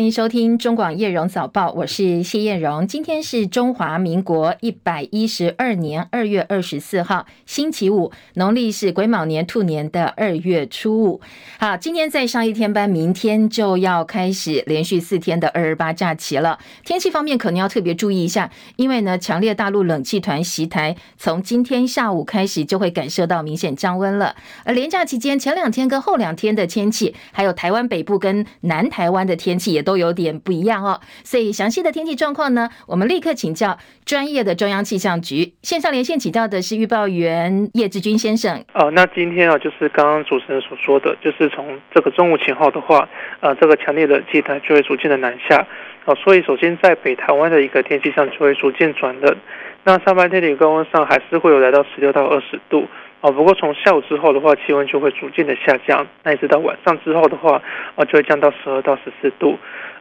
欢迎收听中广叶荣早报，我是谢叶荣。今天是中华民国一百一十二年二月二十四号，星期五，农历是癸卯年兔年的二月初五。好，今天再上一天班，明天就要开始连续四天的二二八假期了。天气方面可能要特别注意一下，因为呢，强烈大陆冷气团袭台，从今天下午开始就会感受到明显降温了。而连假期间前两天跟后两天的天气，还有台湾北部跟南台湾的天气也都都有点不一样哦，所以详细的天气状况呢，我们立刻请教专业的中央气象局线上连线请教的是预报员叶志军先生。哦，那今天啊，就是刚刚主持人所说的，就是从这个中午前后的话，呃，这个强烈的气团就会逐渐的南下，哦，所以首先在北台湾的一个天气上就会逐渐转冷，那上半天的高温上还是会有来到十六到二十度。哦，不过从下午之后的话，气温就会逐渐的下降，那一直到晚上之后的话，啊，就会降到十二到十四度。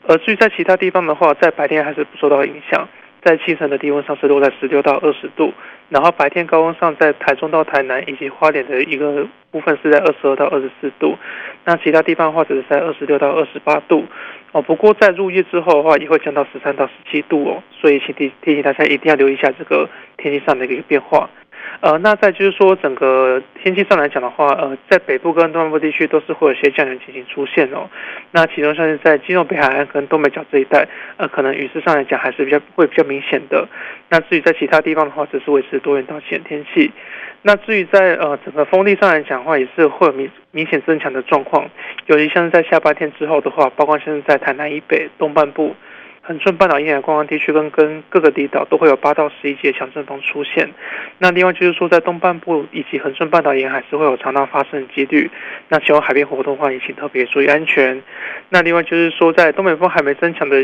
而至于在其他地方的话，在白天还是不受到影响，在清晨的低温上是落在十六到二十度，然后白天高温上在台中到台南以及花莲的一个部分是在二十二到二十四度，那其他地方的话只是在二十六到二十八度。哦，不过在入夜之后的话，也会降到十三到十七度哦，所以请提提醒大家一定要留意一下这个天气上的一个变化。呃，那再就是说，整个天气上来讲的话，呃，在北部跟东南部地区都是会有些降雨情形出现哦。那其中像是在基隆北海岸跟东北角这一带，呃，可能雨势上来讲还是比较会比较明显的。那至于在其他地方的话，只是维持多云到晴天气。那至于在呃整个风力上来讲的话，也是会有明明显增强的状况，尤其像是在下半天之后的话，包括像是在台南以北东半部。恒春半岛沿海观光地区跟跟各个离岛都会有八到十一级强阵风出现。那另外就是说，在东半部以及恒春半岛沿海是会有常常发生的几率。那前往海边活动的话，也请特别注意安全。那另外就是说，在东北风还没增强的。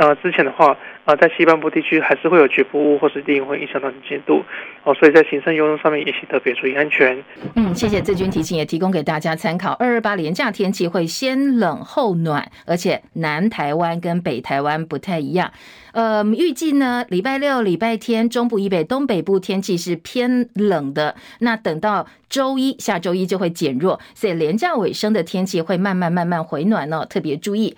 呃，之前的话，呃，在西半部地区还是会有局部雾或是低云会影响到能见度哦，所以在行车用路上面也请特别注意安全。嗯，谢谢志军提醒，也提供给大家参考。二二八连假天气会先冷后暖，而且南台湾跟北台湾不太一样。呃，预计呢，礼拜六、礼拜天，中部以北、东北部天气是偏冷的。那等到周一，下周一就会减弱，所以连假尾声的天气会慢慢慢慢回暖哦，特别注意。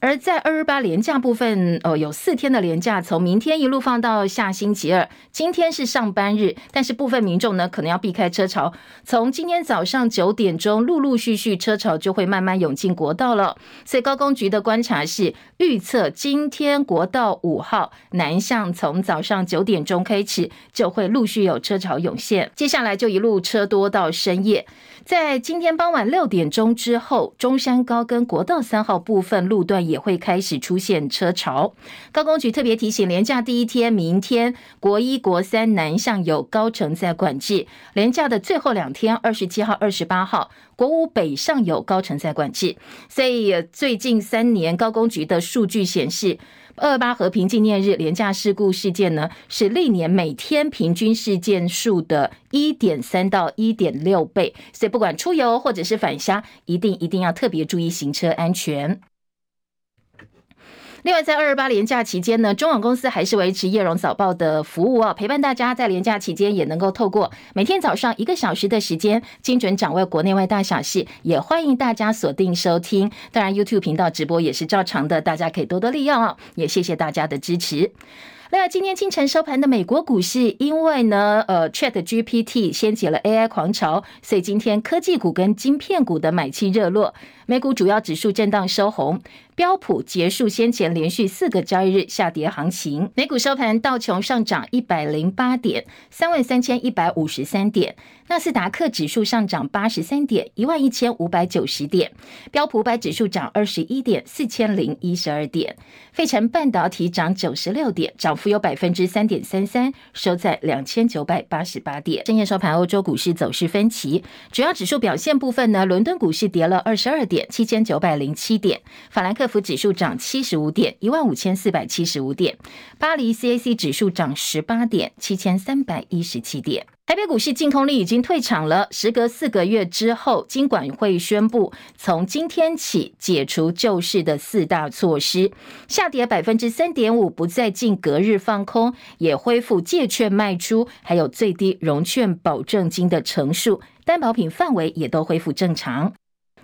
而在二二八连假部分，哦，有四天的连假，从明天一路放到下星期二。今天是上班日，但是部分民众呢，可能要避开车潮。从今天早上九点钟，陆陆续续车潮就会慢慢涌进国道了。所以高公局的观察是，预测今天国道五号南向从早上九点钟开始，就会陆续有车潮涌现，接下来就一路车多到深夜。在今天傍晚六点钟之后，中山高跟国道三号部分路段也会开始出现车潮。高公局特别提醒，连假第一天，明天国一、国三南向有高乘载管制；连假的最后两天，二十七号、二十八号，国五北上有高乘载管制。所以最近三年高公局的数据显示，二二八和平纪念日连假事故事件呢，是历年每天平均事件数的一点三到一点六倍，所以不管出游或者是返乡，一定一定要特别注意行车安全。另外，在二二八连假期间呢，中网公司还是维持叶荣早报的服务哦，陪伴大家在连假期间也能够透过每天早上一个小时的时间，精准掌握国内外大小事。也欢迎大家锁定收听，当然 YouTube 频道直播也是照常的，大家可以多多利用哦。也谢谢大家的支持。另外，今天清晨收盘的美国股市，因为呢，呃，Chat GPT 掀起了 AI 狂潮，所以今天科技股跟晶片股的买气热络。美股主要指数震荡收红，标普结束先前连续四个交易日下跌行情。美股收盘，道琼上涨一百零八点，三万三千一百五十三点；纳斯达克指数上涨八十三点，一万一千五百九十点；标普百指数涨二十一点，四千零一十二点；费城半导体涨九十六点，涨幅有百分之三点三三，收在两千九百八十八点。深夜收盘，欧洲股市走势分歧，主要指数表现部分呢，伦敦股市跌了二十二点。七千九百零七点，法兰克福指数涨七十五点，一万五千四百七十五点。巴黎 CAC 指数涨十八点，七千三百一十七点。台北股市净空力已经退场了，时隔四个月之后，金管会宣布从今天起解除救市的四大措施，下跌百分之三点五，不再进隔日放空，也恢复借券卖出，还有最低融券保证金的成数、担保品范围也都恢复正常。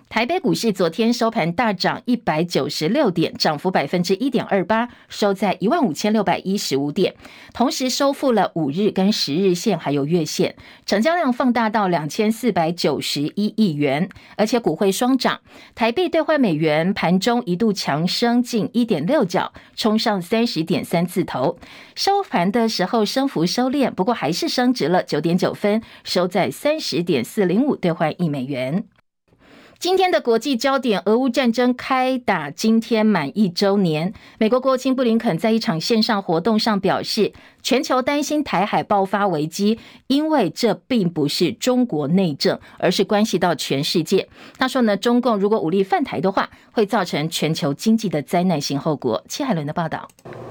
台北股市昨天收盘大涨一百九十六点，涨幅百分之一点二八，收在一万五千六百一十五点，同时收复了五日跟十日线，还有月线，成交量放大到两千四百九十一亿元，而且股汇双涨，台币兑换美元盘中一度强升近一点六角，冲上三十点三字头，收盘的时候升幅收敛，不过还是升值了九点九分，收在三十点四零五兑换一美元。今天的国际焦点，俄乌战争开打今天满一周年。美国国务卿布林肯在一场线上活动上表示，全球担心台海爆发危机，因为这并不是中国内政，而是关系到全世界。他说呢，中共如果武力犯台的话，会造成全球经济的灾难性后果。戚海伦的报道。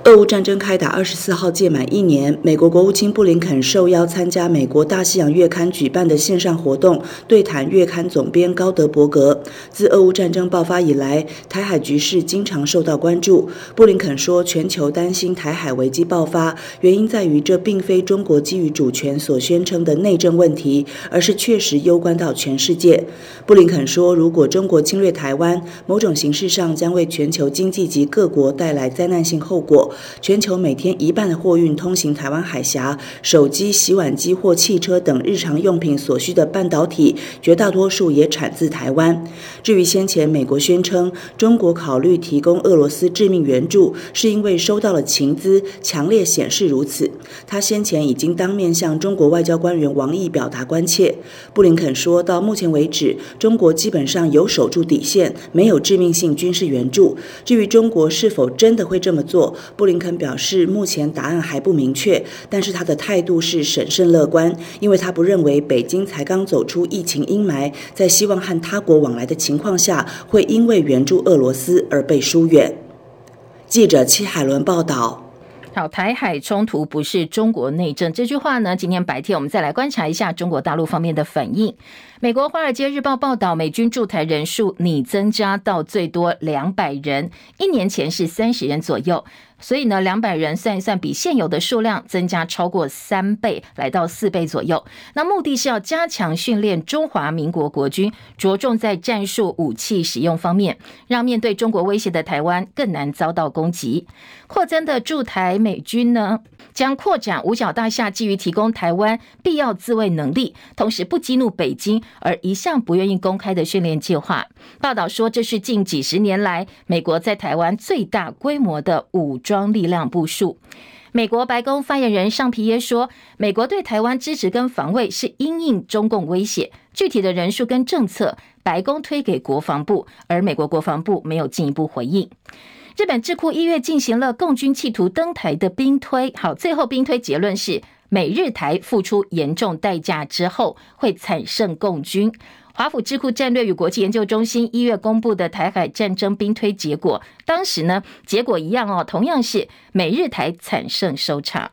俄乌战争开打二十四号届满一年，美国国务卿布林肯受邀参加美国大西洋月刊举办的线上活动，对谈月刊总编高德伯格。自俄乌战争爆发以来，台海局势经常受到关注。布林肯说，全球担心台海危机爆发，原因在于这并非中国基于主权所宣称的内政问题，而是确实攸关到全世界。布林肯说，如果中国侵略台湾，某种形式上将为全球经济及各国带来灾难性后果。全球每天一半的货运通行台湾海峡，手机、洗碗机或汽车等日常用品所需的半导体，绝大多数也产自台湾。至于先前美国宣称中国考虑提供俄罗斯致命援助，是因为收到了情资，强烈显示如此。此他先前已经当面向中国外交官员王毅表达关切。布林肯说，到目前为止，中国基本上有守住底线，没有致命性军事援助。至于中国是否真的会这么做，布林肯表示，目前答案还不明确，但是他的态度是审慎乐观，因为他不认为北京才刚走出疫情阴霾，在希望和他国往来的情况下，会因为援助俄罗斯而被疏远。记者戚海伦报道。好，台海冲突不是中国内政这句话呢？今天白天我们再来观察一下中国大陆方面的反应。美国《华尔街日报》报道，美军驻台人数拟增加到最多两百人，一年前是三十人左右。所以呢，两百人算一算，比现有的数量增加超过三倍，来到四倍左右。那目的是要加强训练中华民国国军，着重在战术武器使用方面，让面对中国威胁的台湾更难遭到攻击。扩增的驻台美军呢，将扩展五角大厦基于提供台湾必要自卫能力，同时不激怒北京而一向不愿意公开的训练计划。报道说，这是近几十年来美国在台湾最大规模的武装。力量部署。美国白宫发言人尚皮耶说，美国对台湾支持跟防卫是因应中共威胁，具体的人数跟政策，白宫推给国防部，而美国国防部没有进一步回应。日本智库一月进行了共军企图登台的兵推，好，最后兵推结论是美日台付出严重代价之后会产生共军。华府智库战略与国际研究中心一月公布的台海战争兵推结果，当时呢，结果一样哦，同样是美日台惨胜收场。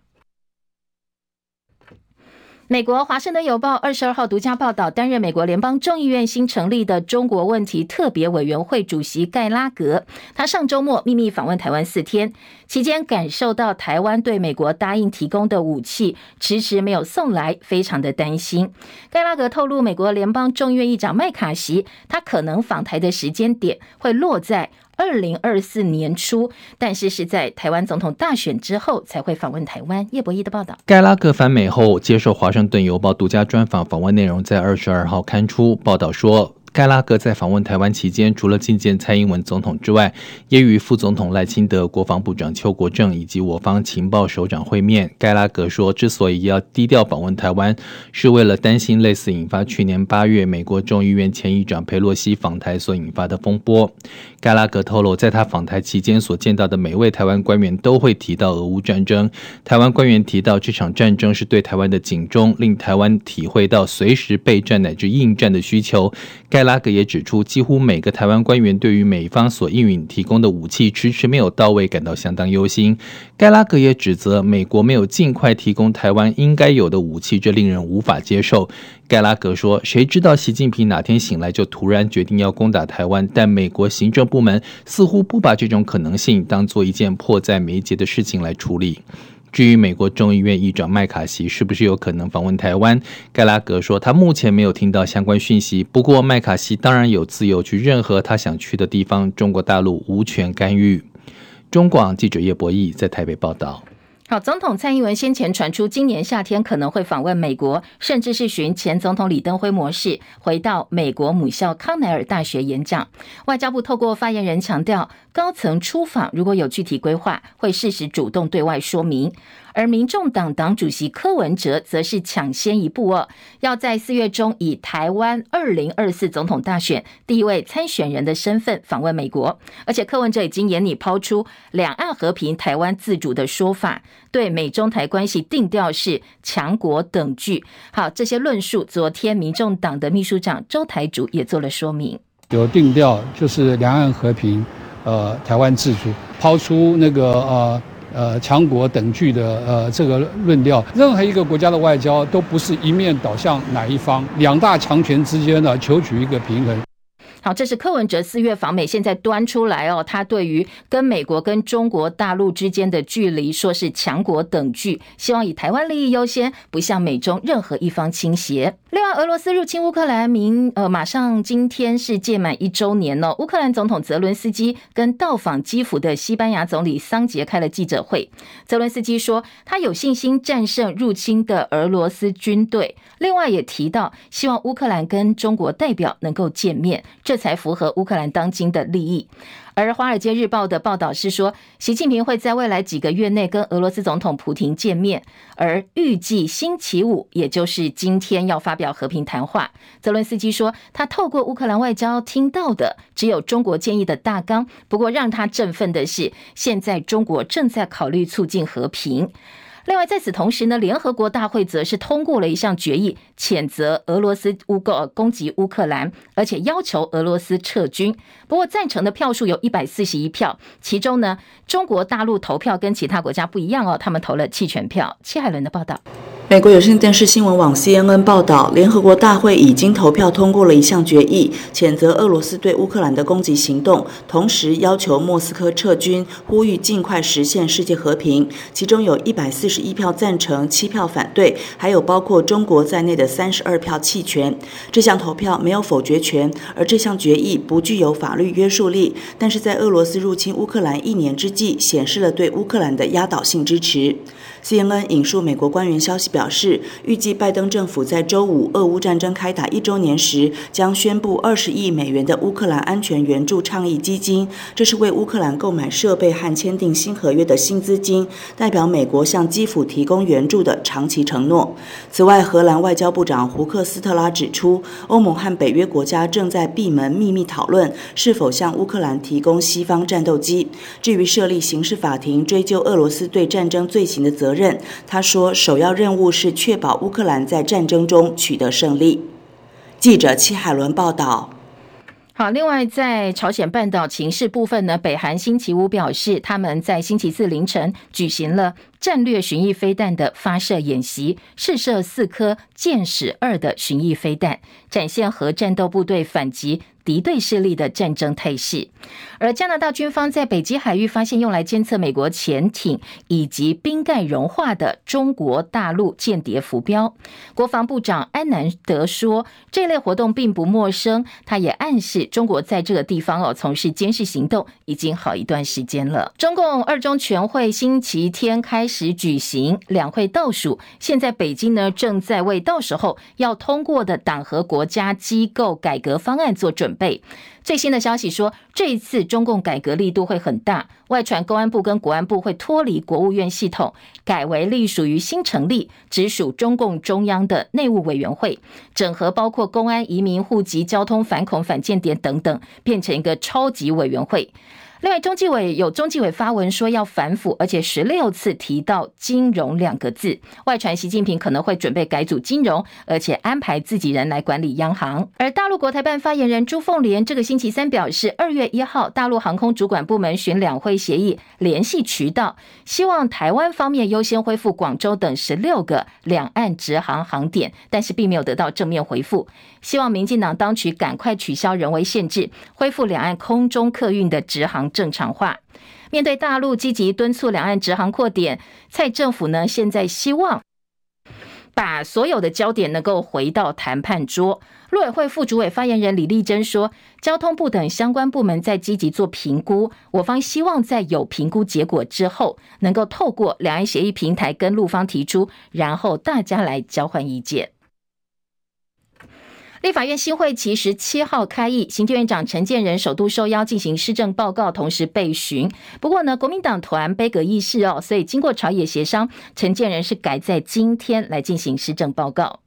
美国《华盛顿邮报》二十二号独家报道，担任美国联邦众议院新成立的中国问题特别委员会主席盖拉格，他上周末秘密访问台湾四天，期间感受到台湾对美国答应提供的武器迟迟没有送来，非常的担心。盖拉格透露，美国联邦众议院议长麦卡锡，他可能访台的时间点会落在。二零二四年初，但是是在台湾总统大选之后才会访问台湾。叶博弈的报道，盖拉克返美后接受华盛顿邮报独家专访，访问内容在二十二号刊出。报道说。盖拉格在访问台湾期间，除了觐见蔡英文总统之外，也与副总统赖清德、国防部长邱国正以及我方情报首长会面。盖拉格说，之所以要低调访问台湾，是为了担心类似引发去年八月美国众议院前议长佩洛西访台所引发的风波。盖拉格透露，在他访台期间所见到的每位台湾官员都会提到俄乌战争。台湾官员提到这场战争是对台湾的警钟，令台湾体会到随时备战乃至应战的需求。盖盖拉格也指出，几乎每个台湾官员对于美方所应允提供的武器迟迟没有到位感到相当忧心。盖拉格也指责美国没有尽快提供台湾应该有的武器，这令人无法接受。盖拉格说：“谁知道习近平哪天醒来就突然决定要攻打台湾？但美国行政部门似乎不把这种可能性当做一件迫在眉睫的事情来处理。”至于美国众议院议长麦卡锡是不是有可能访问台湾，盖拉格说他目前没有听到相关讯息。不过麦卡锡当然有自由去任何他想去的地方，中国大陆无权干预。中广记者叶博弈在台北报道。好，总统蔡英文先前传出今年夏天可能会访问美国，甚至是寻前总统李登辉模式回到美国母校康奈尔大学演讲。外交部透过发言人强调，高层出访如果有具体规划，会适时主动对外说明。而民众党党主席柯文哲则是抢先一步哦，要在四月中以台湾二零二四总统大选第一位参选人的身份访问美国，而且柯文哲已经严拟抛出两岸和平、台湾自主的说法，对美中台关系定调是强国等距。好，这些论述，昨天民众党的秘书长周台主也做了说明，有定调就是两岸和平，呃，台湾自主，抛出那个呃。呃，强国等距的呃这个论调，任何一个国家的外交都不是一面倒向哪一方，两大强权之间呢，求取一个平衡。好，这是柯文哲四月访美，现在端出来哦。他对于跟美国、跟中国大陆之间的距离，说是强国等距，希望以台湾利益优先，不向美中任何一方倾斜。另外，俄罗斯入侵乌克兰，明呃马上今天是届满一周年哦。乌克兰总统泽伦斯基跟到访基辅的西班牙总理桑杰开了记者会。泽伦斯基说，他有信心战胜入侵的俄罗斯军队。另外，也提到希望乌克兰跟中国代表能够见面。这才符合乌克兰当今的利益。而《华尔街日报》的报道是说，习近平会在未来几个月内跟俄罗斯总统普京见面，而预计星期五，也就是今天要发表和平谈话。泽伦斯基说，他透过乌克兰外交听到的只有中国建议的大纲。不过，让他振奋的是，现在中国正在考虑促进和平。另外，在此同时呢，联合国大会则是通过了一项决议，谴责俄罗斯乌告攻击乌克兰，而且要求俄罗斯撤军。不过，赞成的票数有一百四十一票，其中呢，中国大陆投票跟其他国家不一样哦，他们投了弃权票。戚海伦的报道。美国有线电视新闻网 CNN 报道，联合国大会已经投票通过了一项决议，谴责俄罗斯对乌克兰的攻击行动，同时要求莫斯科撤军，呼吁尽快实现世界和平。其中有一百四是一票赞成，七票反对，还有包括中国在内的三十二票弃权。这项投票没有否决权，而这项决议不具有法律约束力，但是在俄罗斯入侵乌克兰一年之际，显示了对乌克兰的压倒性支持。CNN 引述美国官员消息表示，预计拜登政府在周五俄乌战争开打一周年时，将宣布二十亿美元的乌克兰安全援助倡议基金，这是为乌克兰购买设备和签订新合约的新资金，代表美国向基辅提供援助的长期承诺。此外，荷兰外交部长胡克斯特拉指出，欧盟和北约国家正在闭门秘密讨论是否向乌克兰提供西方战斗机。至于设立刑事法庭追究俄罗斯对战争罪行的责任。责任，他说，首要任务是确保乌克兰在战争中取得胜利。记者戚海伦报道。好，另外在朝鲜半岛情势部分呢，北韩星期五表示，他们在星期四凌晨举行了战略巡弋飞弹的发射演习，试射四颗箭矢二的巡弋飞弹，展现核战斗部队反击敌对势力的战争态势，而加拿大军方在北极海域发现用来监测美国潜艇以及冰盖融化的中国大陆间谍浮标。国防部长安南德说，这类活动并不陌生，他也暗示中国在这个地方哦从事监视行动已经好一段时间了。中共二中全会星期天开始举行，两会倒数，现在北京呢正在为到时候要通过的党和国家机构改革方案做准。备最新的消息说，这一次中共改革力度会很大。外传公安部跟国安部会脱离国务院系统，改为隶属于新成立、直属中共中央的内务委员会，整合包括公安、移民、户籍、交通、反恐、反间谍等等，变成一个超级委员会。另外，中纪委有中纪委发文说要反腐，而且十六次提到金融两个字。外传习近平可能会准备改组金融，而且安排自己人来管理央行。而大陆国台办发言人朱凤莲这个星期三表示，二月一号大陆航空主管部门寻两会协议联系渠道，希望台湾方面优先恢复广州等十六个两岸直航航点，但是并没有得到正面回复。希望民进党当局赶快取消人为限制，恢复两岸空中客运的直航正常化。面对大陆积极敦促两岸直航扩点，蔡政府呢现在希望把所有的焦点能够回到谈判桌。陆委会副主委发言人李丽珍说，交通部等相关部门在积极做评估，我方希望在有评估结果之后，能够透过两岸协议平台跟陆方提出，然后大家来交换意见。立法院新会期十七号开议，行政院长陈建仁首度受邀进行施政报告，同时被询。不过呢，国民党团杯葛议事哦，所以经过朝野协商，陈建仁是改在今天来进行施政报告。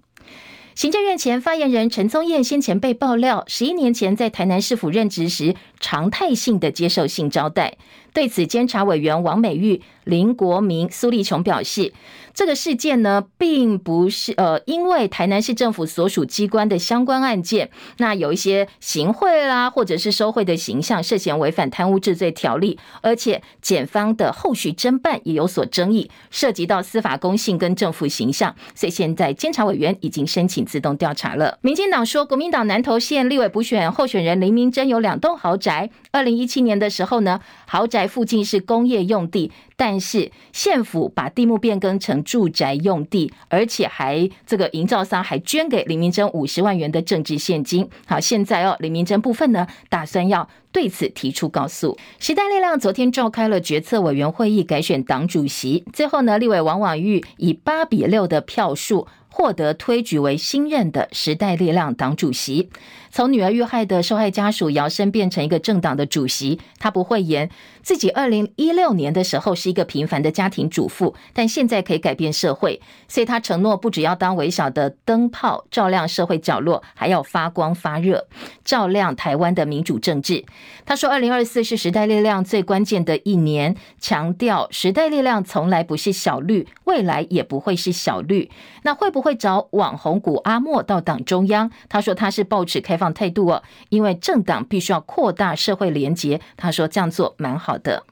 行政院前发言人陈宗彦先前被爆料，十一年前在台南市府任职时，常态性的接受性招待。对此，监察委员王美玉、林国明、苏立琼表示，这个事件呢，并不是呃，因为台南市政府所属机关的相关案件，那有一些行贿啦，或者是收贿的形象，涉嫌违反贪污治罪条例，而且检方的后续侦办也有所争议，涉及到司法公信跟政府形象，所以现在监察委员已经申请自动调查了。民进党说，国民党南投县立委补选候选人林明珍有两栋豪宅，二零一七年的时候呢，豪宅。附近是工业用地，但是县府把地目变更成住宅用地，而且还这个营造商还捐给林明珍五十万元的政治现金。好，现在哦，林明珍部分呢，打算要对此提出告诉。时代力量昨天召开了决策委员会议，改选党主席，最后呢，立委王婉諭以八比六的票数。获得推举为新任的时代力量党主席，从女儿遇害的受害家属摇身变成一个政党的主席。他不讳言自己二零一六年的时候是一个平凡的家庭主妇，但现在可以改变社会，所以他承诺不只要当微小的灯泡照亮社会角落，还要发光发热，照亮台湾的民主政治。他说，二零二四是时代力量最关键的一年，强调时代力量从来不是小绿，未来也不会是小绿。那会不会找网红谷阿莫到党中央？他说他是抱持开放态度哦，因为政党必须要扩大社会连结。他说这样做蛮好的。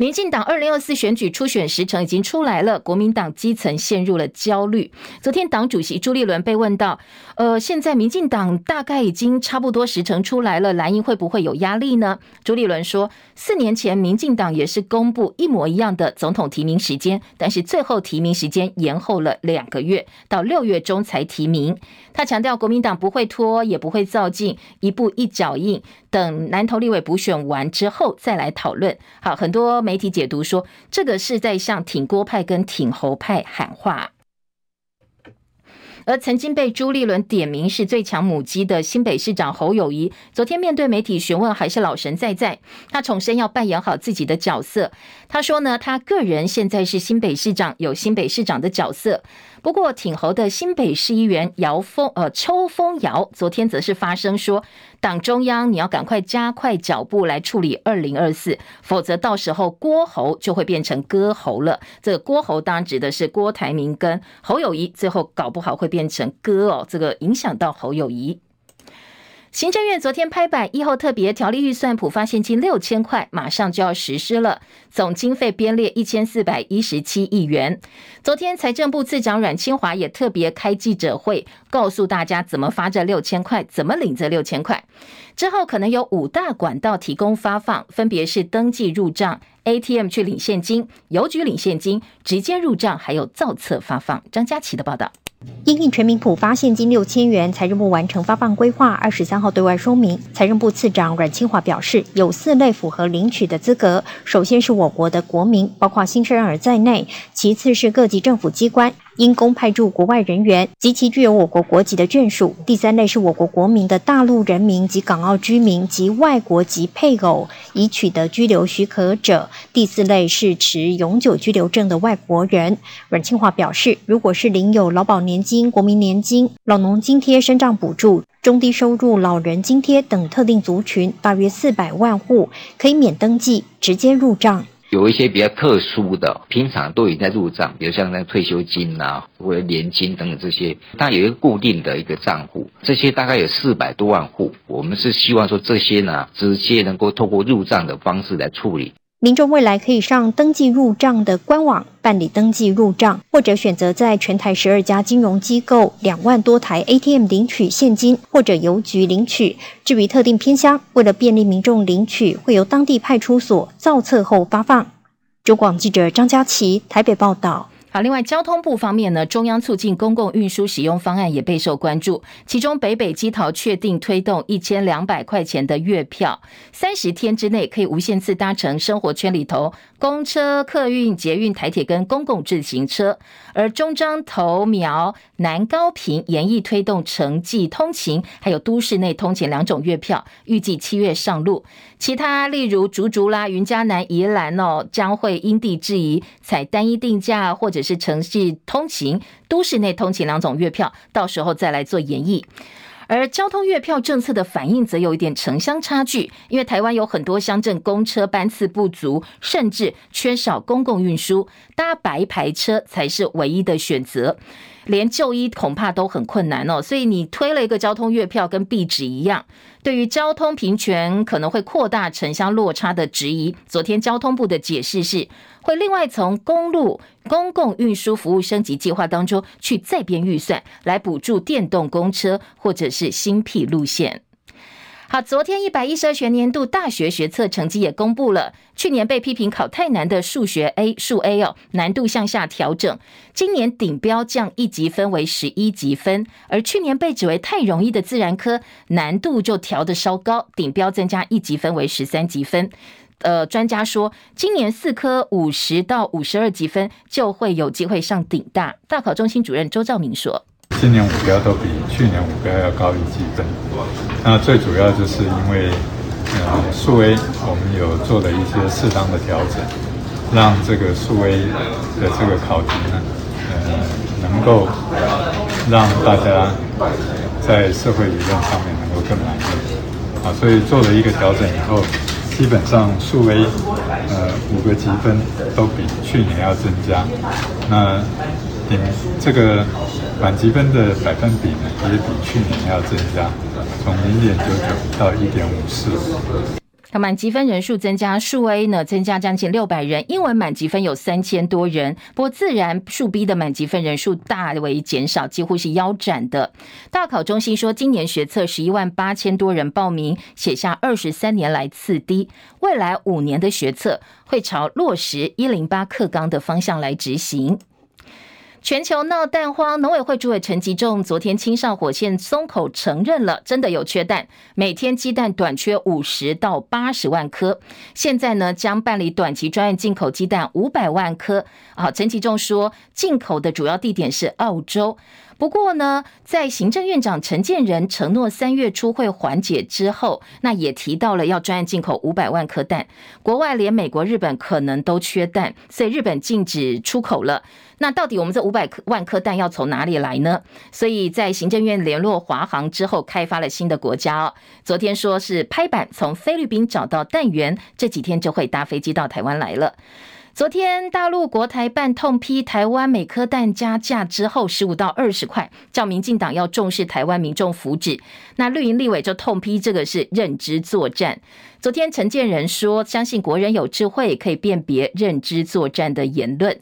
民进党二零二四选举初选时程已经出来了，国民党基层陷入了焦虑。昨天党主席朱立伦被问到，呃，现在民进党大概已经差不多时程出来了，蓝营会不会有压力呢？朱立伦说，四年前民进党也是公布一模一样的总统提名时间，但是最后提名时间延后了两个月，到六月中才提名。他强调，国民党不会拖，也不会造进，一步一脚印，等南投立委补选完之后再来讨论。好，很多。媒体解读说，这个是在向挺郭派跟挺侯派喊话。而曾经被朱立伦点名是最强母鸡的新北市长侯友谊，昨天面对媒体询问，还是老神在在。他重申要扮演好自己的角色。他说呢，他个人现在是新北市长，有新北市长的角色。不过，挺侯的新北市议员姚峰呃邱烽尧昨天则是发声说，党中央你要赶快加快脚步来处理二零二四，否则到时候郭侯就会变成割喉了。这个郭侯当然指的是郭台铭跟侯友谊，最后搞不好会变成割哦，这个影响到侯友谊。行政院昨天拍板，疫后特别条例预算普发现金六千块，马上就要实施了，总经费编列一千四百一十七亿元。昨天财政部次长阮清华也特别开记者会，告诉大家怎么发这六千块，怎么领这六千块。之后可能有五大管道提供发放，分别是登记入账、ATM 去领现金、邮局领现金、直接入账，还有造册发放。张佳琪的报道。因应全民普发现金六千元，财政部完成发放规划，二十三号对外说明。财政部次长阮清华表示，有四类符合领取的资格，首先是我国的国民，包括新生儿在内；其次是各级政府机关。因公派驻国外人员及其具有我国国籍的眷属，第三类是我国国民的大陆人民及港澳居民及外国籍配偶已取得居留许可者，第四类是持永久居留证的外国人。阮清华表示，如果是领有劳保年金、国民年金、老农津贴、生障补助、中低收入老人津贴等特定族群，大约四百万户，可以免登记，直接入账。有一些比较特殊的，平常都已经在入账，比如像那退休金啊，或者年金等等这些，它有一个固定的一个账户，这些大概有四百多万户，我们是希望说这些呢，直接能够透过入账的方式来处理。民众未来可以上登记入账的官网办理登记入账，或者选择在全台十二家金融机构两万多台 ATM 领取现金，或者邮局领取。至于特定偏乡，为了便利民众领取，会由当地派出所造册后发放。中广记者张佳琪台北报道。好，另外交通部方面呢，中央促进公共运输使用方案也备受关注。其中北北基桃确定推动一千两百块钱的月票，三十天之内可以无限次搭乘生活圈里头公车、客运、捷运、台铁跟公共自行车。而中彰投苗南高平研议推动城际通勤，还有都市内通勤两种月票，预计七月上路。其他例如竹竹啦、云嘉南、宜兰哦，将会因地制宜采单一定价或者。是城市通勤、都市内通勤两种月票，到时候再来做研议。而交通月票政策的反应则有一点城乡差距，因为台湾有很多乡镇公车班次不足，甚至缺少公共运输，搭白牌车才是唯一的选择。连就医恐怕都很困难哦，所以你推了一个交通月票，跟壁纸一样，对于交通平权可能会扩大城乡落差的质疑。昨天交通部的解释是，会另外从公路公共运输服务升级计划当中去再编预算，来补助电动公车或者是新辟路线。好，昨天一百一十二学年度大学学测成绩也公布了。去年被批评考太难的数学 A 数 A 哦，难度向下调整，今年顶标降一级分为十一级分。而去年被指为太容易的自然科，难度就调得稍高，顶标增加一级分为十三级分。呃，专家说，今年四科五十到五十二级分就会有机会上顶大。大考中心主任周兆明说。今年五标都比去年五标要高一级分，那最主要就是因为，呃，数 A 我们有做了一些适当的调整，让这个数 A 的这个考题呢，呃，能够让大家在社会理论上面能够更满意，啊，所以做了一个调整以后，基本上数 A，呃，五个积分都比去年要增加，那。这个满积分的百分比呢，也比去年要增加，从零点九九到一点五四。它满积分人数增加，数 A 呢增加将近六百人，英文满积分有三千多人。不过自然数 B 的满积分人数大为减少，几乎是腰斩的。大考中心说，今年学测十一万八千多人报名，写下二十三年来次低。未来五年的学测会朝落实一零八课纲的方向来执行。全球闹蛋荒，农委会主委陈吉仲昨天亲上火线松口承认了，真的有缺蛋，每天鸡蛋短缺五十到八十万颗。现在呢，将办理短期专案进口鸡蛋五百万颗。啊，陈吉仲说，进口的主要地点是澳洲。不过呢，在行政院长陈建仁承诺三月初会缓解之后，那也提到了要专案进口五百万颗蛋。国外连美国、日本可能都缺蛋，所以日本禁止出口了。那到底我们这五百万颗蛋要从哪里来呢？所以在行政院联络华航之后，开发了新的国家哦。昨天说是拍板从菲律宾找到蛋源，这几天就会搭飞机到台湾来了。昨天大陆国台办痛批台湾每颗蛋加价之后十五到二十块，叫民进党要重视台湾民众福祉。那绿营立委就痛批这个是认知作战。昨天陈建仁说，相信国人有智慧，可以辨别认知作战的言论。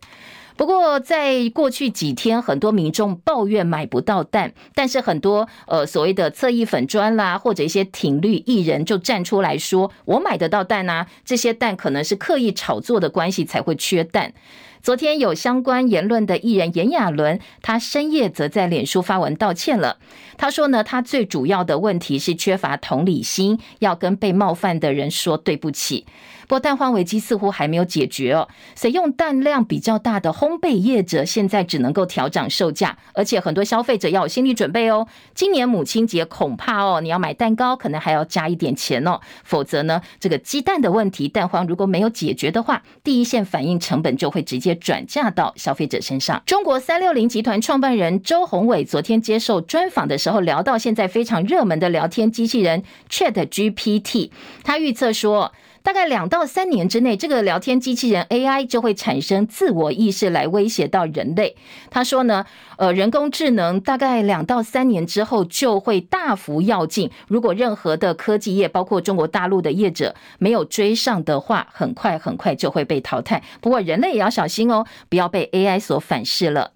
不过，在过去几天，很多民众抱怨买不到蛋，但是很多呃所谓的侧翼粉砖啦，或者一些挺绿艺人就站出来说：“我买得到蛋啊，这些蛋可能是刻意炒作的关系才会缺蛋。”昨天有相关言论的艺人炎亚纶，他深夜则在脸书发文道歉了。他说呢，他最主要的问题是缺乏同理心，要跟被冒犯的人说对不起。不过蛋荒危机似乎还没有解决哦，所以用蛋量比较大的烘焙业者现在只能够调涨售价，而且很多消费者要有心理准备哦。今年母亲节恐怕哦，你要买蛋糕可能还要加一点钱哦，否则呢，这个鸡蛋的问题，蛋荒如果没有解决的话，第一线反应成本就会直接转嫁到消费者身上。中国三六零集团创办人周鸿伟昨天接受专访的时候，聊到现在非常热门的聊天机器人 Chat GPT，他预测说。大概两到三年之内，这个聊天机器人 AI 就会产生自我意识来威胁到人类。他说呢，呃，人工智能大概两到三年之后就会大幅跃进。如果任何的科技业，包括中国大陆的业者没有追上的话，很快很快就会被淘汰。不过人类也要小心哦，不要被 AI 所反噬了。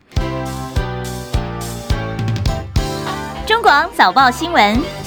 中广早报新闻。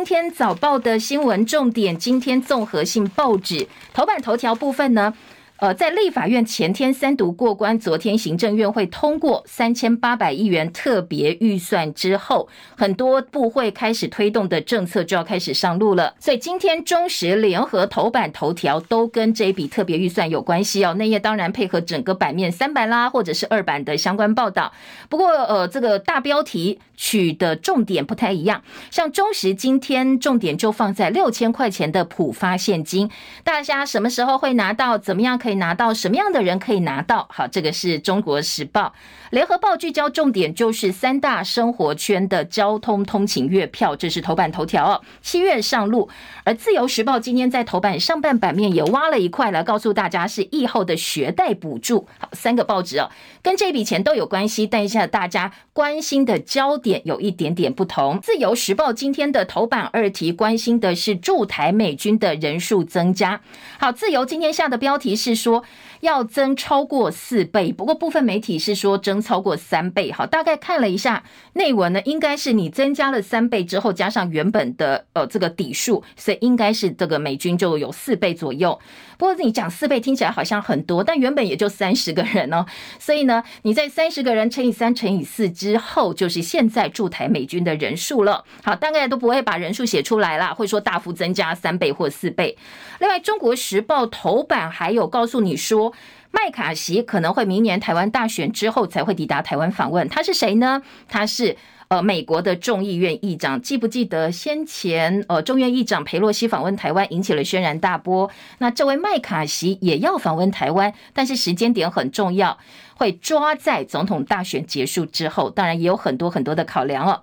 今天早报的新闻重点，今天综合性报纸头版头条部分呢？呃，在立法院前天三读过关，昨天行政院会通过三千八百亿元特别预算之后，很多部会开始推动的政策就要开始上路了。所以今天中时联合头版头条都跟这一笔特别预算有关系哦。那页当然配合整个版面三版啦，或者是二版的相关报道。不过呃，这个大标题取的重点不太一样。像中时今天重点就放在六千块钱的普发现金，大家什么时候会拿到？怎么样可以？可以拿到什么样的人可以拿到？好，这个是中国时报、联合报聚焦重点，就是三大生活圈的交通通勤月票，这是头版头条哦。七月上路，而自由时报今天在头版上半版面也挖了一块来告诉大家，是疫后的学贷补助。好，三个报纸哦，跟这笔钱都有关系，但一下大家关心的焦点有一点点不同。自由时报今天的头版二题关心的是驻台美军的人数增加。好，自由今天下的标题是。说要增超过四倍，不过部分媒体是说增超过三倍。好，大概看了一下内文呢，应该是你增加了三倍之后，加上原本的呃这个底数，所以应该是这个美军就有四倍左右。不过你讲四倍听起来好像很多，但原本也就三十个人哦，所以呢，你在三十个人乘以三乘以四之后，就是现在驻台美军的人数了。好，大概都不会把人数写出来啦，会说大幅增加三倍或四倍。另外，《中国时报》头版还有告诉你说，麦卡锡可能会明年台湾大选之后才会抵达台湾访问。他是谁呢？他是。呃，美国的众议院议长，记不记得先前呃众院议长裴洛西访问台湾引起了轩然大波？那这位麦卡锡也要访问台湾，但是时间点很重要，会抓在总统大选结束之后。当然也有很多很多的考量哦。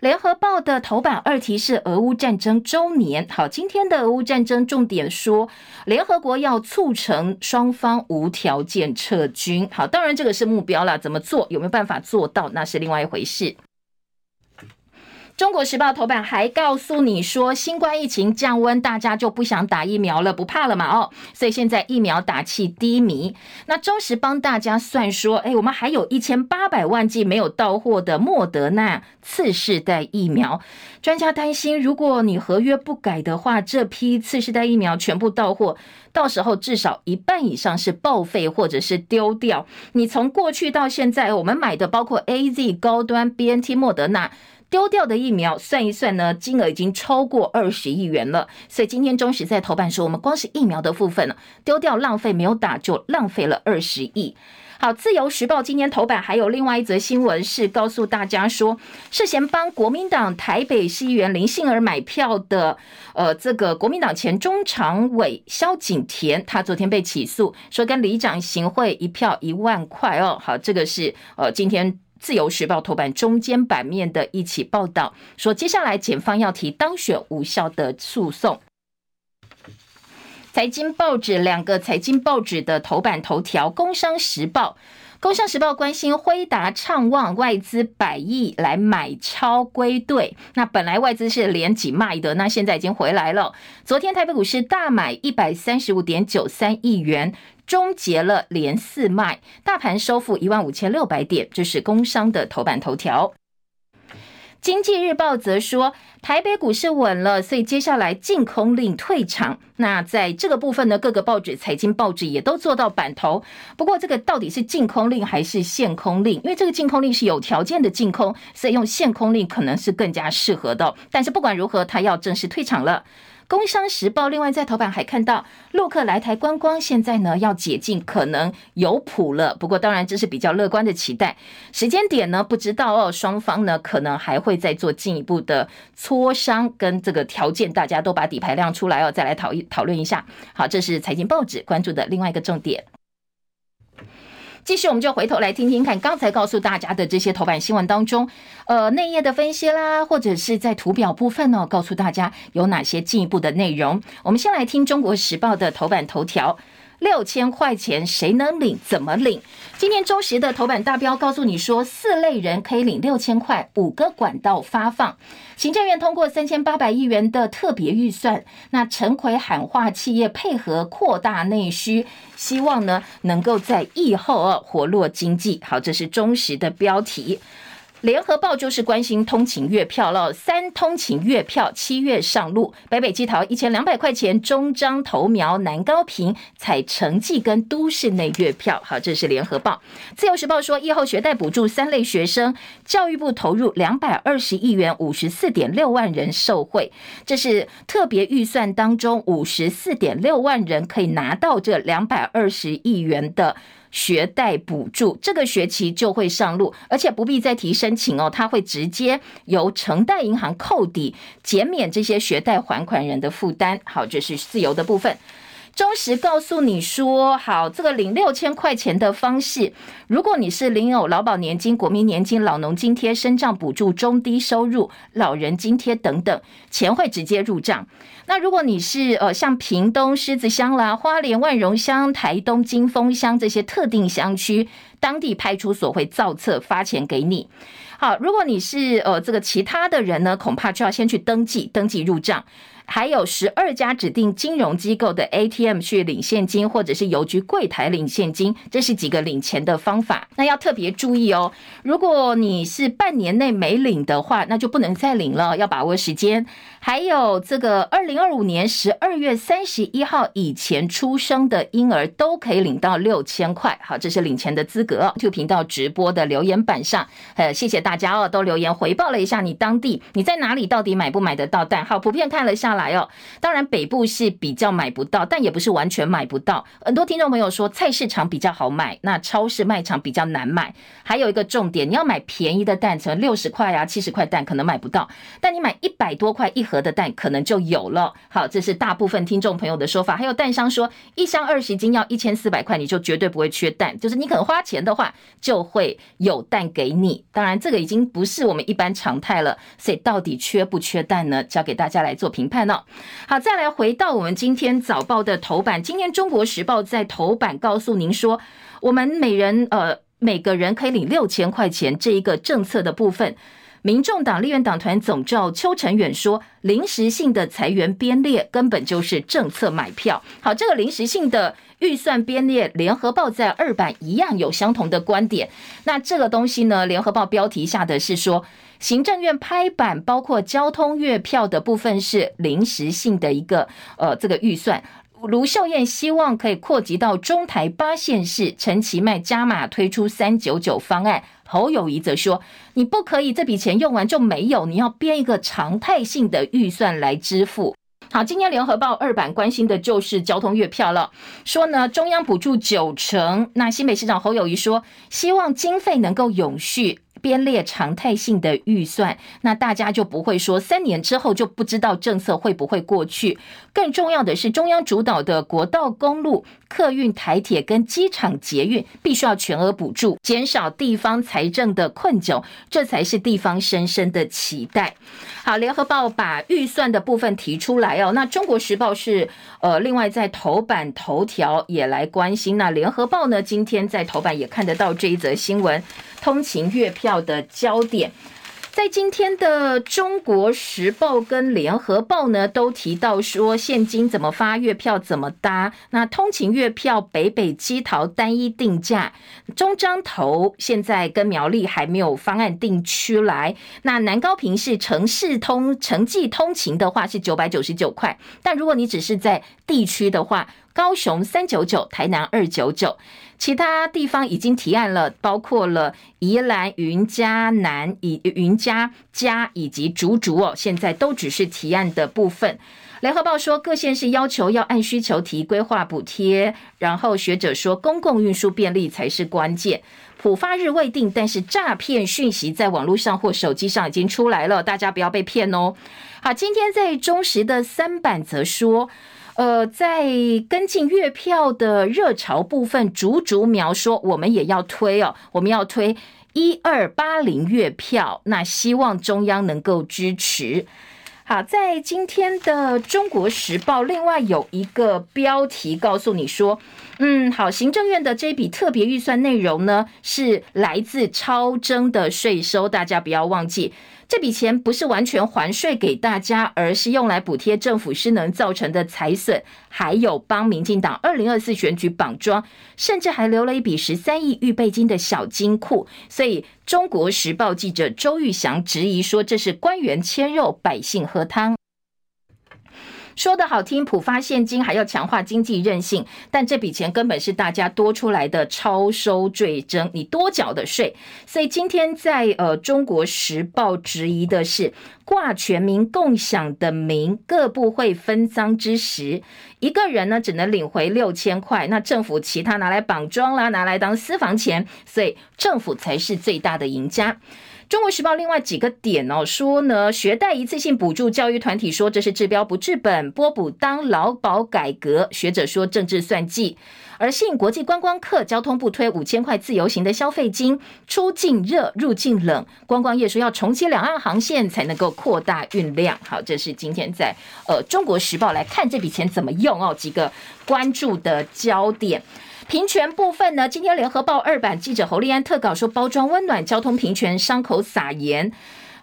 联合报的头版二题是俄乌战争周年。好，今天的俄乌战争重点说，联合国要促成双方无条件撤军。好，当然这个是目标了，怎么做，有没有办法做到，那是另外一回事。中国时报头版还告诉你说，新冠疫情降温，大家就不想打疫苗了，不怕了嘛？哦，所以现在疫苗打气低迷。那中时帮大家算说，哎，我们还有一千八百万剂没有到货的莫德纳次世代疫苗。专家担心，如果你合约不改的话，这批次世代疫苗全部到货，到时候至少一半以上是报废或者是丢掉。你从过去到现在，我们买的包括 AZ 高端、BNT、莫德纳。丢掉的疫苗算一算呢，金额已经超过二十亿元了。所以今天中时在头版说，我们光是疫苗的部分呢，丢掉浪费没有打就浪费了二十亿。好，自由时报今天头版还有另外一则新闻是告诉大家说，涉嫌帮国民党台北市议员林杏儿买票的，呃，这个国民党前中常委萧景田，他昨天被起诉，说跟里长行贿一票一万块哦。好，这个是呃今天。自由时报头版中间版面的一起报道说，接下来检方要提当选无效的诉讼。财经报纸两个财经报纸的头版头条，《工商时报》。工商时报关心辉达畅旺外资百亿来买超归队，那本来外资是连几卖的，那现在已经回来了。昨天台北股市大买一百三十五点九三亿元，终结了连四卖，大盘收复一万五千六百点，这是工商的头版头条。经济日报则说，台北股市稳了，所以接下来净空令退场。那在这个部分呢，各个报纸、财经报纸也都做到版头。不过，这个到底是净空令还是限空令？因为这个净空令是有条件的净空，所以用限空令可能是更加适合的。但是不管如何，它要正式退场了。工商时报另外在头版还看到，陆客来台观光，现在呢要解禁，可能有谱了。不过当然这是比较乐观的期待，时间点呢不知道哦。双方呢可能还会再做进一步的磋商，跟这个条件，大家都把底牌亮出来哦，再来讨讨论一下。好，这是财经报纸关注的另外一个重点。继续我们就回头来听听看，刚才告诉大家的这些头版新闻当中，呃，内页的分析啦，或者是在图表部分呢，告诉大家有哪些进一步的内容。我们先来听《中国时报》的头版头条。六千块钱谁能领？怎么领？今天中时的头版大标告诉你说，四类人可以领六千块，五个管道发放。行政院通过三千八百亿元的特别预算，那陈奎喊话企业配合扩大内需，希望呢能够在疫后啊活络经济。好，这是中时的标题。联合报就是关心通勤月票了，三通勤月票七月上路，北北基桃一千两百块钱，中彰投苗南高屏采成绩跟都市内月票。好，这是联合报。自由时报说，疫后学贷补助三类学生，教育部投入两百二十亿元，五十四点六万人受惠。这是特别预算当中五十四点六万人可以拿到这两百二十亿元的。学贷补助这个学期就会上路，而且不必再提申请哦，它会直接由承贷银行扣抵，减免这些学贷还款人的负担。好，这是自由的部分。忠实告诉你说，好，这个领六千块钱的方式，如果你是领有劳保年金、国民年金、老农津贴、生障补助、中低收入老人津贴等等，钱会直接入账。那如果你是呃像屏东狮子乡啦、花莲万荣乡、台东金峰乡这些特定乡区，当地派出所会造册发钱给你。好，如果你是呃这个其他的人呢，恐怕就要先去登记，登记入账。还有十二家指定金融机构的 ATM 去领现金，或者是邮局柜台领现金，这是几个领钱的方法。那要特别注意哦，如果你是半年内没领的话，那就不能再领了，要把握时间。还有这个二零二五年十二月三十一号以前出生的婴儿都可以领到六千块。好，这是领钱的资格。YouTube 频道直播的留言板上，呃，谢谢大家哦，都留言回报了一下你当地你在哪里，到底买不买得到蛋？好，普遍看了下来哦，当然北部是比较买不到，但也不是完全买不到。很多听众朋友说菜市场比较好买，那超市卖场比较难买。还有一个重点，你要买便宜的蛋，成六十块啊、七十块蛋可能买不到，但你买一百多块一盒。的蛋可能就有了。好，这是大部分听众朋友的说法。还有蛋商说，一箱二十斤要一千四百块，你就绝对不会缺蛋。就是你肯花钱的话，就会有蛋给你。当然，这个已经不是我们一般常态了。所以，到底缺不缺蛋呢？交给大家来做评判哦。好，再来回到我们今天早报的头版。今天《中国时报》在头版告诉您说，我们每人呃每个人可以领六千块钱这一个政策的部分。民众党立院党团总召邱成远说：“临时性的财源编列根本就是政策买票。”好，这个临时性的预算编列，联合报在二版一样有相同的观点。那这个东西呢？联合报标题下的是说，行政院拍板，包括交通月票的部分是临时性的一个呃这个预算。卢秀燕希望可以扩及到中台八县市，陈其迈加码推出三九九方案。侯友谊则说：“你不可以这笔钱用完就没有，你要编一个常态性的预算来支付。”好，今天联合报二版关心的就是交通月票了，说呢中央补助九成，那新北市长侯友谊说希望经费能够永续。编列常态性的预算，那大家就不会说三年之后就不知道政策会不会过去。更重要的是，中央主导的国道、公路、客运、台铁跟机场捷运必须要全额补助，减少地方财政的困窘，这才是地方深深的期待。好，联合报把预算的部分提出来哦，那中国时报是呃，另外在头版头条也来关心。那联合报呢，今天在头版也看得到这一则新闻。通勤月票的焦点，在今天的《中国时报》跟《联合报》呢，都提到说现金怎么发，月票怎么搭。那通勤月票北北基桃单一定价，中彰投现在跟苗栗还没有方案定出来。那南高屏是城市通城际通勤的话是九百九十九块，但如果你只是在地区的话，高雄三九九，台南二九九。其他地方已经提案了，包括了宜兰云嘉南、以云嘉嘉以及竹竹哦，现在都只是提案的部分。联合报说，各县市要求要按需求提规划补贴，然后学者说，公共运输便利才是关键。普发日未定，但是诈骗讯息在网络上或手机上已经出来了，大家不要被骗哦。好，今天在中时的三版则说。呃，在跟进月票的热潮部分，竹竹苗说我们也要推哦，我们要推一二八零月票，那希望中央能够支持。好，在今天的《中国时报》，另外有一个标题告诉你说，嗯，好，行政院的这笔特别预算内容呢，是来自超征的税收，大家不要忘记。这笔钱不是完全还税给大家，而是用来补贴政府失能造成的财损，还有帮民进党二零二四选举绑桩，甚至还留了一笔十三亿预备金的小金库。所以，《中国时报》记者周玉祥质疑说，这是官员切肉，百姓喝汤。说得好听，普发现金还要强化经济韧性，但这笔钱根本是大家多出来的超收赘征，你多缴的税。所以今天在呃《中国时报》质疑的是挂全民共享的名，各部会分赃之时，一个人呢只能领回六千块，那政府其他拿来绑桩啦，拿来当私房钱，所以政府才是最大的赢家。中国时报另外几个点哦，说呢，学贷一次性补助，教育团体说这是治标不治本，拨补当劳保改革，学者说政治算计。而吸引国际观光客，交通部推五千块自由行的消费金，出境热，入境冷，观光业说要重启两岸航线才能够扩大运量。好，这是今天在呃中国时报来看这笔钱怎么用哦，几个关注的焦点。平权部分呢？今天联合报二版记者侯立安特稿说，包装温暖交通平权，伤口撒盐。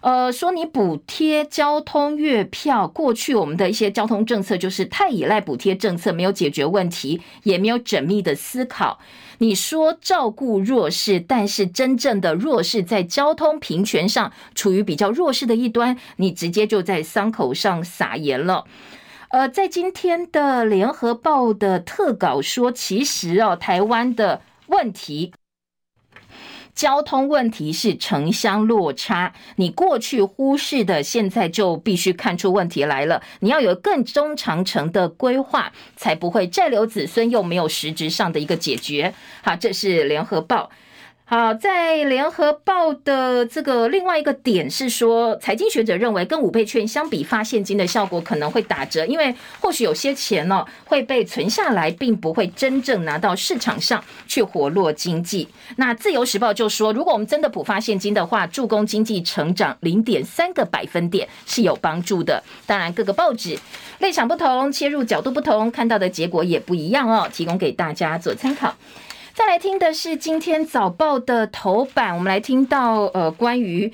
呃，说你补贴交通月票，过去我们的一些交通政策就是太依赖补贴政策，没有解决问题，也没有缜密的思考。你说照顾弱势，但是真正的弱势在交通平权上处于比较弱势的一端，你直接就在伤口上撒盐了。呃，在今天的联合报的特稿说，其实哦，台湾的问题，交通问题是城乡落差，你过去忽视的，现在就必须看出问题来了。你要有更中长程的规划，才不会债留子孙，又没有实质上的一个解决。好，这是联合报。好，在联合报的这个另外一个点是说，财经学者认为跟五倍券相比，发现金的效果可能会打折，因为或许有些钱呢会被存下来，并不会真正拿到市场上去活络经济。那自由时报就说，如果我们真的补发现金的话，助攻经济成长零点三个百分点是有帮助的。当然，各个报纸立场不同，切入角度不同，看到的结果也不一样哦，提供给大家做参考。再来听的是今天早报的头版，我们来听到呃关于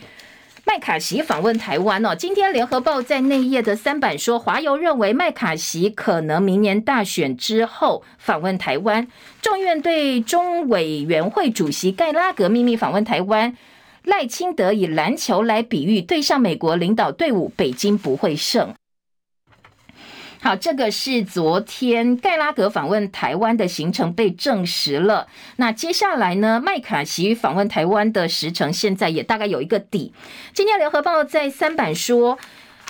麦卡锡访问台湾哦。今天联合报在内页的三版说，华邮认为麦卡锡可能明年大选之后访问台湾。众院对中委员会主席盖拉格秘密访问台湾，赖清德以篮球来比喻，对上美国领导队伍，北京不会胜。好，这个是昨天盖拉格访问台湾的行程被证实了。那接下来呢，麦卡锡访问台湾的时程现在也大概有一个底。今天联合报在三版说，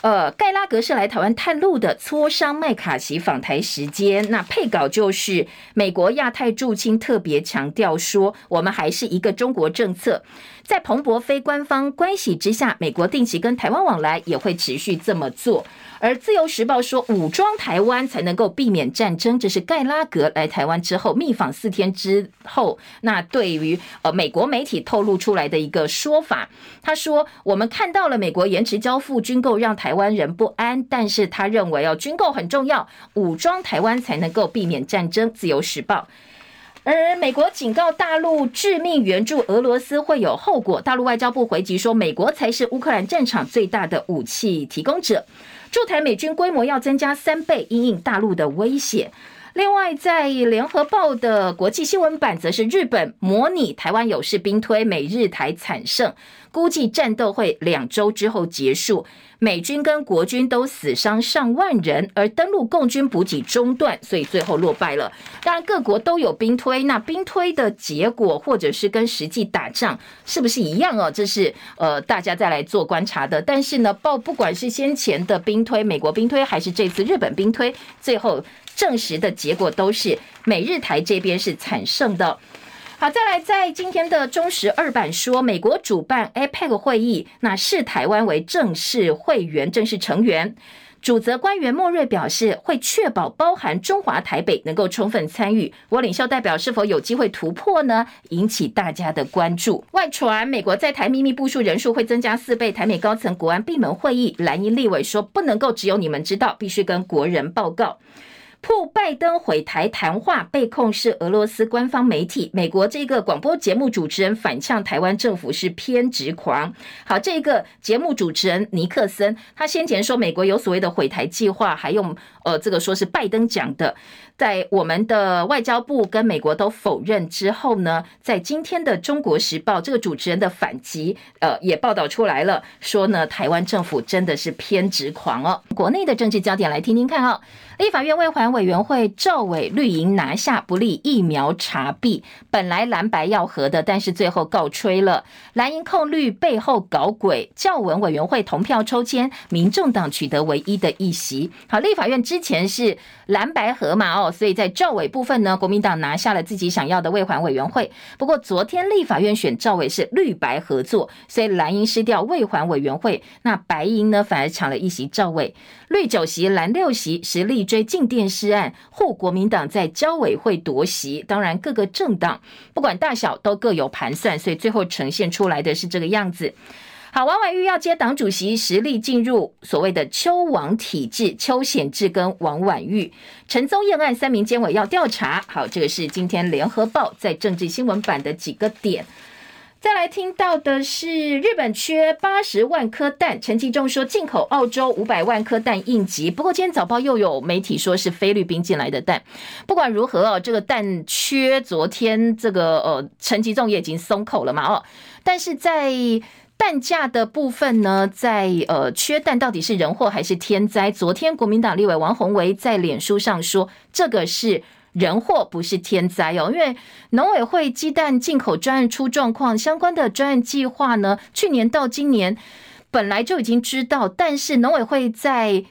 呃，盖拉格是来台湾探路的，磋商麦卡锡访台时间。那配稿就是美国亚太驻青特别强调说，我们还是一个中国政策。在彭博非官方关系之下，美国定期跟台湾往来也会持续这么做。而自由时报说，武装台湾才能够避免战争，这是盖拉格来台湾之后密访四天之后，那对于呃美国媒体透露出来的一个说法。他说，我们看到了美国延迟交付军购让台台湾人不安，但是他认为哦军购很重要，武装台湾才能够避免战争。自由时报。而美国警告大陆，致命援助俄罗斯会有后果。大陆外交部回击说，美国才是乌克兰战场最大的武器提供者，驻台美军规模要增加三倍，因应大陆的威胁。另外，在联合报的国际新闻版，则是日本模拟台湾有事兵推，美日台惨胜，估计战斗会两周之后结束。美军跟国军都死伤上万人，而登陆共军补给中断，所以最后落败了。当然，各国都有兵推，那兵推的结果或者是跟实际打仗是不是一样哦？这是呃大家再来做观察的。但是呢，报不管是先前的兵推，美国兵推，还是这次日本兵推，最后证实的结果都是美日台这边是惨胜的。好，再来，在今天的中时二版说，美国主办 APEC 会议，那视台湾为正式会员、正式成员。主责官员莫瑞表示，会确保包含中华台北能够充分参与。我领袖代表是否有机会突破呢？引起大家的关注。外传美国在台秘密部署人数会增加四倍，台美高层国安闭门会议，蓝营立委说不能够只有你们知道，必须跟国人报告。曝拜登毁台谈话被控是俄罗斯官方媒体，美国这个广播节目主持人反呛台湾政府是偏执狂。好，这个节目主持人尼克森，他先前说美国有所谓的毁台计划，还用呃这个说是拜登讲的。在我们的外交部跟美国都否认之后呢，在今天的《中国时报》这个主持人的反击，呃，也报道出来了，说呢，台湾政府真的是偏执狂哦。国内的政治焦点来听听看哦。立法院卫环委员会赵伟绿营拿下不利疫苗查弊，本来蓝白要合的，但是最后告吹了。蓝营控绿背后搞鬼，教文委员会同票抽签，民众党取得唯一的一席。好，立法院之前是蓝白合嘛哦。所以在赵伟部分呢，国民党拿下了自己想要的卫环委员会。不过昨天立法院选赵伟是绿白合作，所以蓝营失掉卫环委员会，那白营呢反而抢了一席赵伟。绿九席蓝六席，实力追镜电视案护国民党在交委会夺席。当然各个政党不管大小都各有盘算，所以最后呈现出来的是这个样子。好，王婉玉要接党主席，实力进入所谓的邱王体制，邱显智跟王婉玉，陈宗彦案三名监委要调查。好，这个是今天联合报在政治新闻版的几个点。再来听到的是日本缺八十万颗蛋，陈吉仲说进口澳洲五百万颗蛋应急。不过今天早报又有媒体说是菲律宾进来的蛋。不管如何哦，这个蛋缺，昨天这个呃陈吉仲也已经松口了嘛哦，但是在。蛋价的部分呢，在呃缺蛋到底是人祸还是天灾？昨天国民党立委王鸿薇在脸书上说，这个是人祸，不是天灾哦。因为农委会鸡蛋进口专案出状况，相关的专案计划呢，去年到今年本来就已经知道，但是农委会在。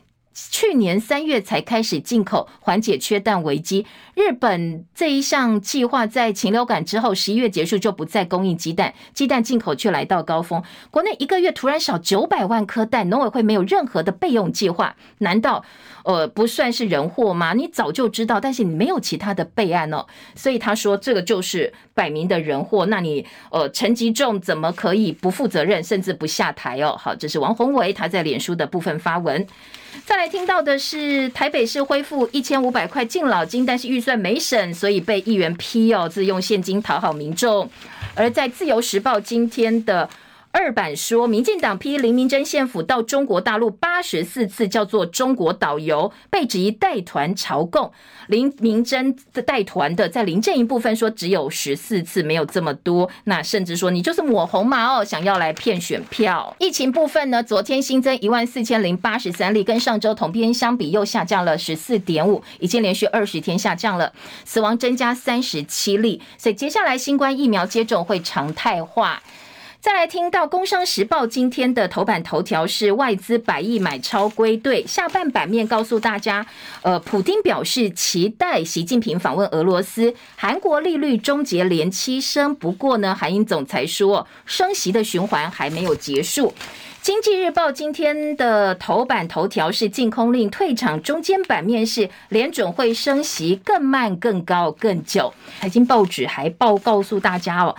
去年三月才开始进口，缓解缺蛋危机。日本这一项计划在禽流感之后十一月结束就不再供应鸡蛋，鸡蛋进口却来到高峰。国内一个月突然少九百万颗蛋，农委会没有任何的备用计划，难道呃不算是人祸吗？你早就知道，但是你没有其他的备案哦。所以他说这个就是摆明的人祸。那你呃陈吉仲怎么可以不负责任，甚至不下台哦？好，这是王宏伟他在脸书的部分发文。再来听到的是台北市恢复一千五百块敬老金，但是预算没省，所以被议员批哦，自用现金讨好民众。而在自由时报今天的。二版说，民进党批林明珍县府到中国大陆八十四次，叫做中国导游，被质疑带团朝贡。林明珍的带团的，在林阵营部分说只有十四次，没有这么多。那甚至说你就是抹红马哦，想要来骗选票。疫情部分呢，昨天新增一万四千零八十三例，跟上周同天相比又下降了十四点五，已经连续二十天下降了。死亡增加三十七例，所以接下来新冠疫苗接种会常态化。再来听到《工商时报》今天的头版头条是外资百亿买超归队，下半版面告诉大家，呃，普丁表示期待习近平访问俄罗斯。韩国利率终结连七升，不过呢，韩英总裁说升息的循环还没有结束。《经济日报》今天的头版头条是净空令退场，中间版面是联准会升息更慢、更高、更久。财经报纸还报告诉大家哦。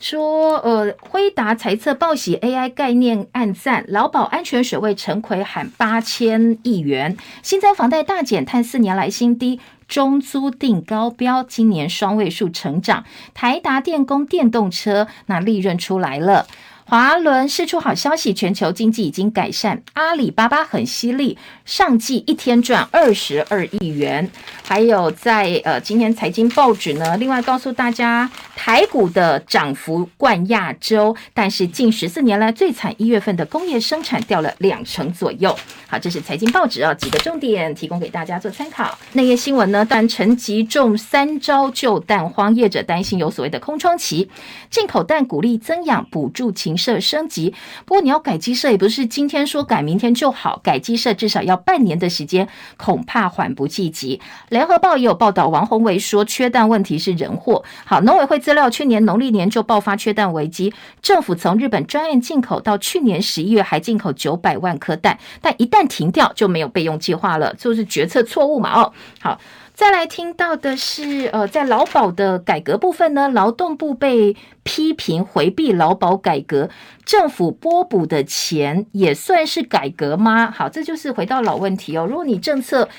说，呃，辉达财测报喜 AI 概念暗赞，劳保安全水位陈奎喊八千亿元，新增房贷大减，探四年来新低，中租定高标，今年双位数成长，台达电工电动车那利润出来了。华伦释出好消息，全球经济已经改善。阿里巴巴很犀利，上季一天赚二十二亿元。还有在呃，今天财经报纸呢，另外告诉大家，台股的涨幅冠亚洲，但是近十四年来最惨，一月份的工业生产掉了两成左右。好，这是财经报纸啊，几个重点提供给大家做参考。那页新闻呢，但陈吉仲三招救蛋荒，业者担心有所谓的空窗期，进口蛋鼓励增养，补助情。设升级，不过你要改鸡舍，也不是今天说改明天就好，改鸡舍至少要半年的时间，恐怕缓不济急。联合报也有报道，王宏伟说缺蛋问题是人祸。好，农委会资料，去年农历年就爆发缺蛋危机，政府从日本专案进口，到去年十一月还进口九百万颗蛋，但一旦停掉就没有备用计划了，就是决策错误嘛？哦，好。再来听到的是，呃，在劳保的改革部分呢，劳动部被批评回避劳保改革，政府拨补的钱也算是改革吗？好，这就是回到老问题哦。如果你政策，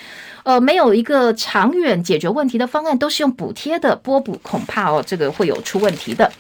呃，没有一个长远解决问题的方案，都是用补贴的拨补，恐怕哦，这个会有出问题的。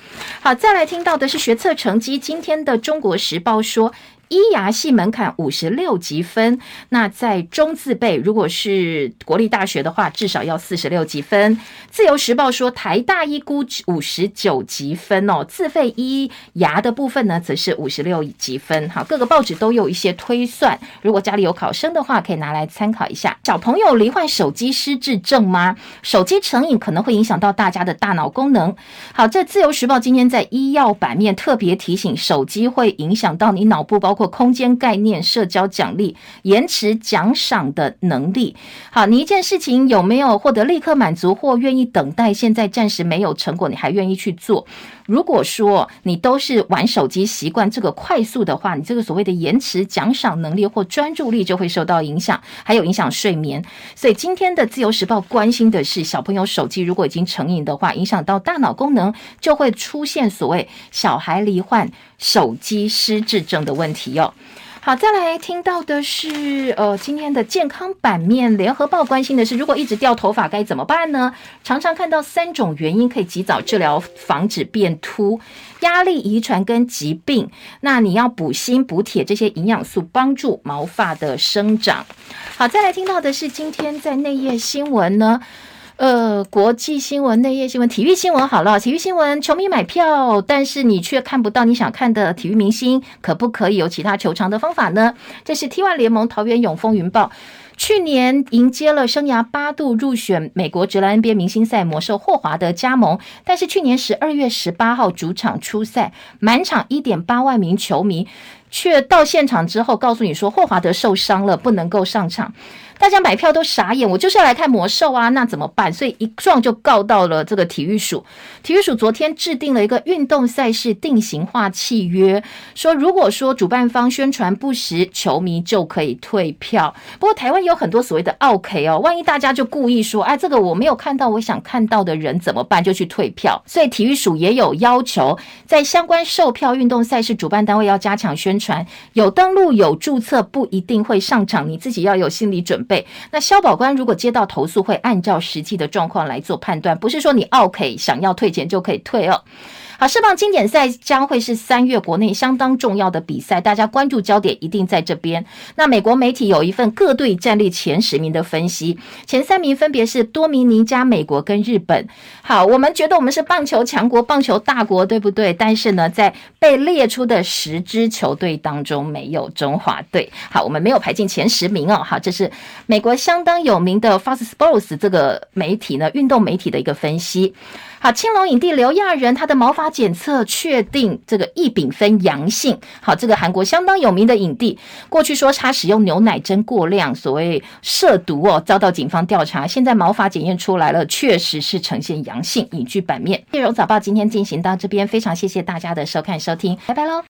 好，再来听到的是学测成绩，今天的《中国时报》说。医牙系门槛五十六级分，那在中字辈，如果是国立大学的话，至少要四十六级分。自由时报说，台大医估五十九级分哦，自费医牙的部分呢，则是五十六级分。好，各个报纸都有一些推算，如果家里有考生的话，可以拿来参考一下。小朋友罹患手机失智症吗？手机成瘾可能会影响到大家的大脑功能。好，这自由时报今天在医药版面特别提醒，手机会影响到你脑部，包括。空间概念、社交奖励、延迟奖赏的能力。好，你一件事情有没有获得立刻满足，或愿意等待？现在暂时没有成果，你还愿意去做？如果说你都是玩手机习惯这个快速的话，你这个所谓的延迟奖赏能力或专注力就会受到影响，还有影响睡眠。所以今天的自由时报关心的是，小朋友手机如果已经成瘾的话，影响到大脑功能，就会出现所谓小孩罹患手机失智症的问题哟。好，再来听到的是，呃，今天的健康版面，联合报关心的是，如果一直掉头发该怎么办呢？常常看到三种原因可以及早治疗，防止变秃：压力、遗传跟疾病。那你要补锌、补铁这些营养素，帮助毛发的生长。好，再来听到的是，今天在内页新闻呢。呃，国际新闻、内页新闻、体育新闻好了。体育新闻，球迷买票，但是你却看不到你想看的体育明星，可不可以有其他求偿的方法呢？这是 T1 联盟桃园永丰云豹去年迎接了生涯八度入选美国职篮 NBA 明星赛魔兽霍华德加盟，但是去年十二月十八号主场出赛，满场一点八万名球迷却到现场之后告诉你说霍华德受伤了，不能够上场。大家买票都傻眼，我就是要来看魔兽啊，那怎么办？所以一撞就告到了这个体育署。体育署昨天制定了一个运动赛事定型化契约，说如果说主办方宣传不实，球迷就可以退票。不过台湾有很多所谓的奥客哦，万一大家就故意说，哎，这个我没有看到我想看到的人怎么办？就去退票。所以体育署也有要求，在相关售票运动赛事主办单位要加强宣传，有登录有注册不一定会上场，你自己要有心理准备。那消保官如果接到投诉，会按照实际的状况来做判断，不是说你 OK 想要退钱就可以退哦。好，世棒经典赛将会是三月国内相当重要的比赛，大家关注焦点一定在这边。那美国媒体有一份各队战力前十名的分析，前三名分别是多米尼加、美国跟日本。好，我们觉得我们是棒球强国、棒球大国，对不对？但是呢，在被列出的十支球队当中，没有中华队。好，我们没有排进前十名哦。好，这是美国相当有名的 Fox Sports 这个媒体呢，运动媒体的一个分析。好，青龙影帝刘亚仁，他的毛发检测确定这个异丙酚阳性。好，这个韩国相当有名的影帝，过去说他使用牛奶针过量，所谓涉毒哦，遭到警方调查。现在毛发检验出来了，确实是呈现阳性。影剧版面，内容早报今天进行到这边，非常谢谢大家的收看收听，拜拜喽。